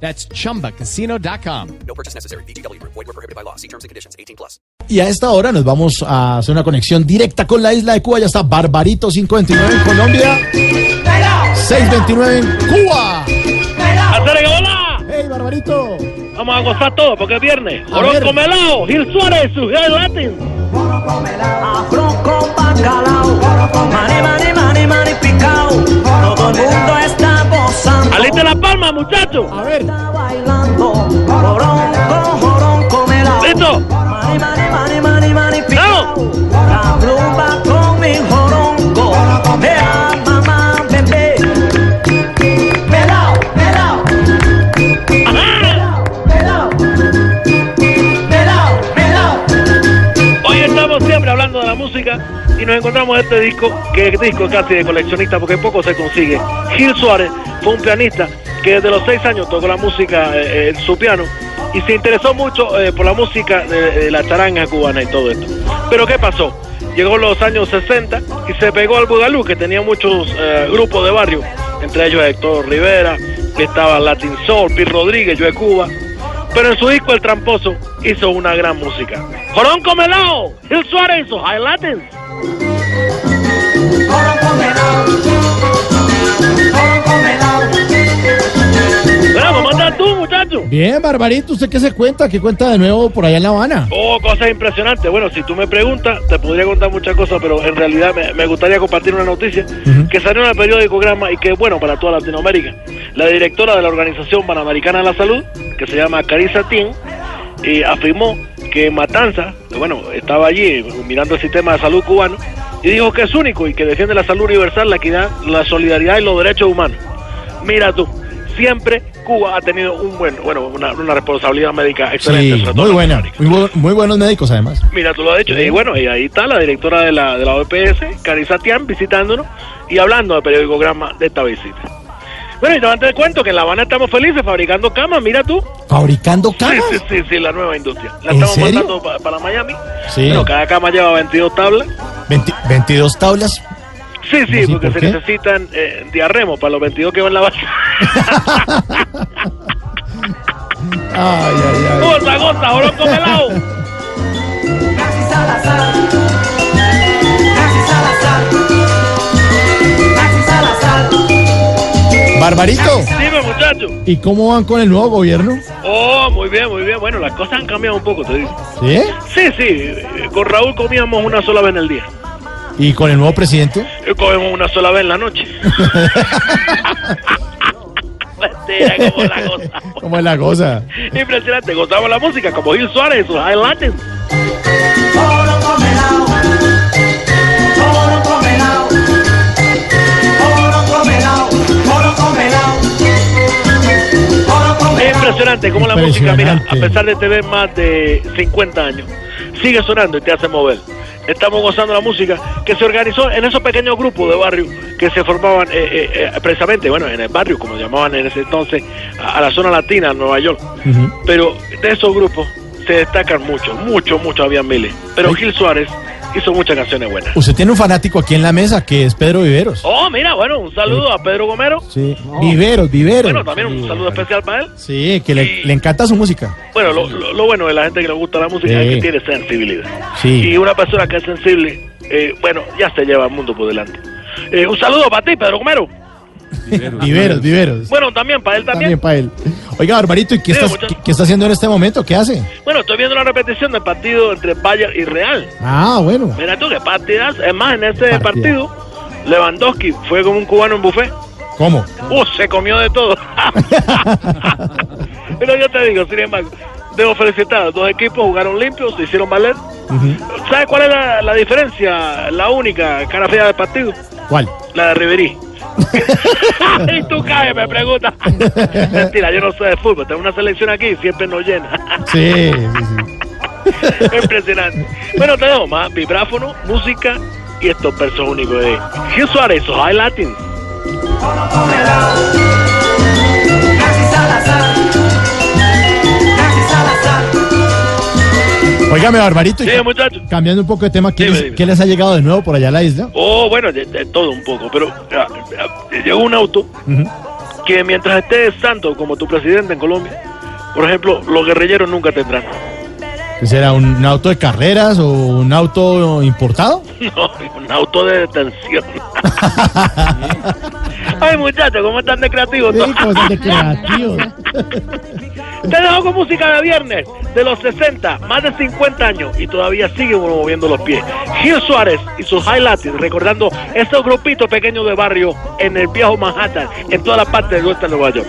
That's chumbacasino.com. No purchase necessary. BGW. Void were prohibited by law. See terms and conditions. 18 plus. Y a esta hora nos vamos a hacer una conexión directa con la isla de Cuba. Ya está Barbarito 529 en Colombia. 629 en Cuba. ¡Hacer hola! ¡Hey, Barbarito! Vamos a gozar todo porque es viernes. Orozco Melao, Gil Suárez, su Latin. Arroz Hoy estamos siempre hablando de la música y nos encontramos este disco, que es disco casi de coleccionista porque poco se consigue. Gil Suárez fue un pianista que desde los seis años tocó la música eh, en su piano y se interesó mucho eh, por la música de, de la charanga cubana y todo esto. Pero ¿qué pasó? Llegó los años 60 y se pegó al Bugalú, que tenía muchos eh, grupos de barrio, entre ellos Héctor Rivera, que estaba Latin Soul, Pete Rodríguez, Joe Cuba. Pero en su disco El Tramposo hizo una gran música. Joronco Melao, Gil Suárez High Latins. Muchacho. bien, Barbarito. ¿Usted qué se cuenta? ¿Qué cuenta de nuevo por allá en La Habana? Oh, cosas impresionantes. Bueno, si tú me preguntas, te podría contar muchas cosas, pero en realidad me, me gustaría compartir una noticia que salió en el periódico Grama y que es bueno para toda Latinoamérica. La directora de la Organización Panamericana de la Salud, que se llama Carissa Tien, y afirmó que Matanza, que, bueno, estaba allí mirando el sistema de salud cubano, y dijo que es único y que defiende la salud universal, la equidad, la solidaridad y los derechos humanos. Mira tú, siempre Cuba ha tenido un buen, bueno, una, una responsabilidad médica excelente. Sí, sobre todo muy en buena. Muy, bu- muy buenos médicos, además. Mira, tú lo has dicho. Y bueno, y ahí está la directora de la, de la OPS, Carissa Tian, visitándonos y hablando del periódico Grama de esta visita. Bueno, y te cuento que en La Habana estamos felices fabricando camas, mira tú. ¿Fabricando camas? sí, sí, sí, la nueva industria. La ¿En estamos serio? mandando pa- para Miami. Sí. Bueno, cada cama lleva 22 tablas. 20 22 tablas. Sí, sí, Sí, porque ¿por se qué? necesitan eh, diarremos para los 22 que van la base. Ay, ay, ay. ¡Gota, gota, oro con helado! Maxi Salazar. Barbarito, Dime, muchacho. ¿y cómo van con el nuevo gobierno? Oh, muy bien, muy bien. Bueno, las cosas han cambiado un poco, te digo. ¿Sí? Sí, sí, con Raúl comíamos una sola vez en el día. ¿Y con el nuevo presidente? Y comemos una sola vez en la noche. Mentira, como la cosa. ¿Cómo es la cosa? Impresionante, gozamos la música como Gil Suárez y sus High melao. impresionante como la música, mira, a pesar de tener más de 50 años, sigue sonando y te hace mover. Estamos gozando la música que se organizó en esos pequeños grupos de barrio que se formaban eh, eh, eh, precisamente, bueno, en el barrio, como llamaban en ese entonces, a, a la zona latina, Nueva York. Pero de esos grupos se destacan muchos, muchos, muchos, habían miles. Pero. Gil Suárez hizo muchas canciones buenas. Usted tiene un fanático aquí en la mesa que es Pedro Viveros. Oh, mira, bueno, un saludo a Pedro Gomero. Sí. Viveros, Viveros. Bueno, también un saludo especial para él. Sí, que le, encanta su música. Bueno, lo, lo- lo bueno de la gente que le gusta la música Sí. es que tiene sensibilidad. Sí. Y una persona que es sensible, eh, bueno, ya se lleva el mundo por delante. Eh, un saludo para ti, Pedro Gomero. Viveros, Viveros. Bueno, también para él también. También para él. Oiga, Barbarito, ¿y qué, Sí, estás- qué, qué está haciendo en este momento? ¿Qué hace? Bueno, estoy viendo la repetición del partido entre Bayern y Real. Ah, bueno. Mira tú, qué partidas. Es más, en ese Partida. partido, Lewandowski fue como un cubano en buffet. ¿Cómo? Uh, se comió de todo. Pero yo te digo, sin embargo, debo felicitar a los dos equipos, jugaron limpios, se hicieron valer. ¿Sabes cuál es la, la diferencia? La única cara fea del partido, ¿Cuál? la de Riverí. y tú caes, me preguntas. Mentira, yo no sé de fútbol, tengo una selección aquí y siempre nos llena. Sí, sí, sí. Impresionante. Bueno, te dejo más vibráfono, música y estos versos únicos de Gil Suárez, High Latins. Óigame, Barbarito, Sí, muchachos. cambiando un poco de tema, ¿qué, les, dime. qué les ha llegado de nuevo por allá a la isla? Oh, bueno, de, de todo un poco, pero ah, ah, llegó un auto que mientras esté santo como tu presidente en Colombia, por ejemplo, los guerrilleros nunca tendrán. ¿Qué será? ¿Un auto de carreras o un auto importado? No, un auto de detención. Ay, muchachos, ¿cómo están de creativos? Sí, cosas de creativos. Te dejo con música de viernes de los 60, más de 50 años y todavía sigue moviendo los pies. Gil Suárez y sus High Latins, recordando esos grupitos pequeños de barrio en el viejo Manhattan, en toda la parte del oeste de Nueva York.